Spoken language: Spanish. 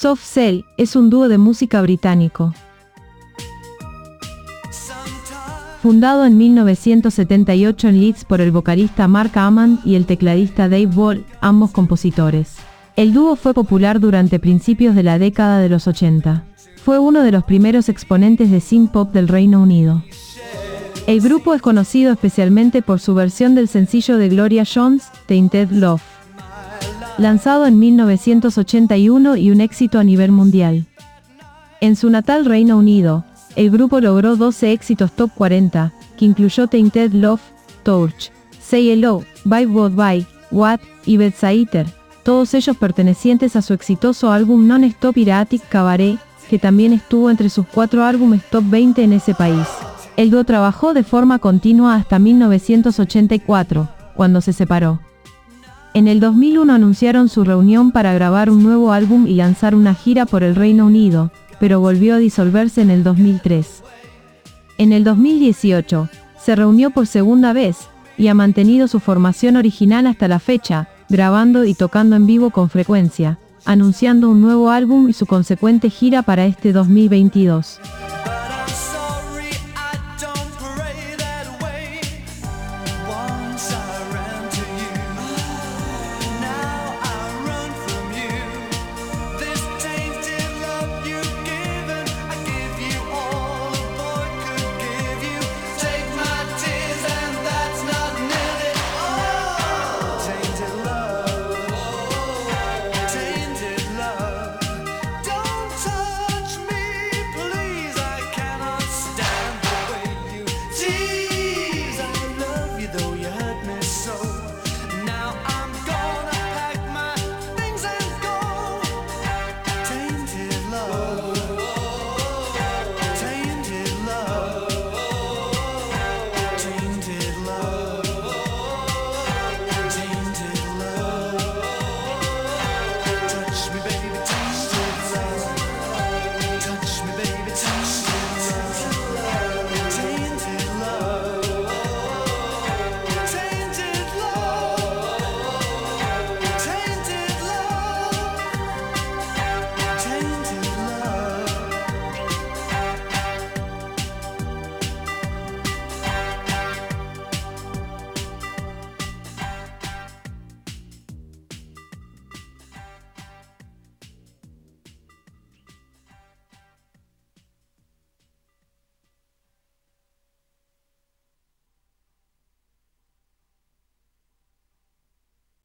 Soft Cell es un dúo de música británico. Fundado en 1978 en Leeds por el vocalista Mark Ammon y el tecladista Dave Ball, ambos compositores. El dúo fue popular durante principios de la década de los 80. Fue uno de los primeros exponentes de synth pop del Reino Unido. El grupo es conocido especialmente por su versión del sencillo de Gloria Jones, Tainted Love, lanzado en 1981 y un éxito a nivel mundial. En su natal Reino Unido, el grupo logró 12 éxitos top 40, que incluyó Tainted Love, Torch, Say Hello, Bye Bye Bye, What y Bedsaiter, todos ellos pertenecientes a su exitoso álbum Non-Stop Iratic Cabaret, que también estuvo entre sus cuatro álbumes top 20 en ese país. El dúo trabajó de forma continua hasta 1984, cuando se separó. En el 2001 anunciaron su reunión para grabar un nuevo álbum y lanzar una gira por el Reino Unido, pero volvió a disolverse en el 2003. En el 2018, se reunió por segunda vez, y ha mantenido su formación original hasta la fecha, grabando y tocando en vivo con frecuencia, anunciando un nuevo álbum y su consecuente gira para este 2022.